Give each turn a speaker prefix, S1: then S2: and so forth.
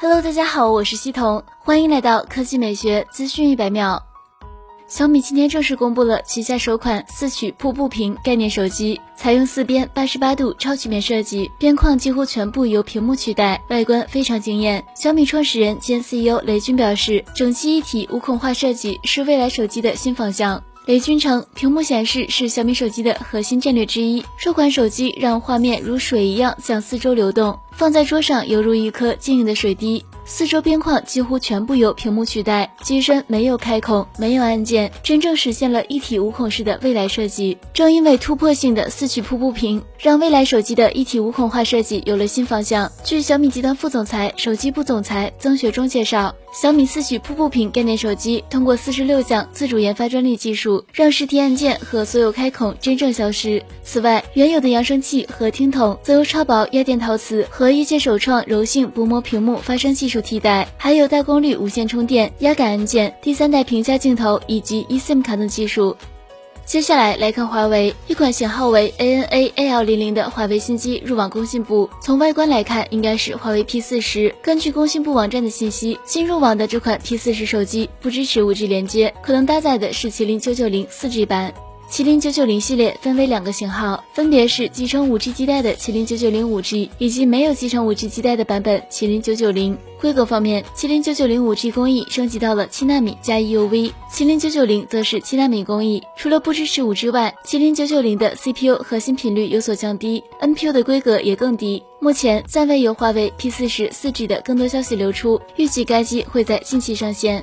S1: Hello，大家好，我是西彤，欢迎来到科技美学资讯一百秒。小米今天正式公布了旗下首款四曲瀑布屏概念手机，采用四边八十八度超曲面设计，边框几乎全部由屏幕取代，外观非常惊艳。小米创始人兼 CEO 雷军表示，整机一体无孔化设计是未来手机的新方向。雷军称，屏幕显示是小米手机的核心战略之一。这款手机让画面如水一样向四周流动，放在桌上犹如一颗晶莹的水滴。四周边框几乎全部由屏幕取代，机身没有开孔，没有按键，真正实现了一体无孔式的未来设计。正因为突破性的四曲瀑布屏，让未来手机的一体无孔化设计有了新方向。据小米集团副总裁、手机部总裁曾学忠介绍，小米四曲瀑布屏概念手机通过四十六项自主研发专利技术，让实体按键和所有开孔真正消失。此外，原有的扬声器和听筒则由超薄压电陶瓷和业界首创柔性薄膜屏幕发声技术。替代还有大功率无线充电、压感按键、第三代屏下镜头以及 eSIM 卡等技术。接下来来看华为，一款型号为 ANA AL 零零的华为新机入网工信部。从外观来看，应该是华为 P 四十。根据工信部网站的信息，新入网的这款 P 四十手机不支持 5G 连接，可能搭载的是麒麟九九零 4G 版。麒麟九九零系列分为两个型号，分别是集成 5G 基带的麒麟九九零 5G，以及没有集成 5G 基带的版本麒麟九九零。规格方面，麒麟九九零 5G 工艺升级到了七纳米加 EUV，麒麟九九零则是七纳米工艺。除了不支持 5G 外，麒麟九九零的 CPU 核心频率有所降低，NPU 的规格也更低。目前暂未有华为 P 四十 4G 的更多消息流出，预计该机会在近期上线。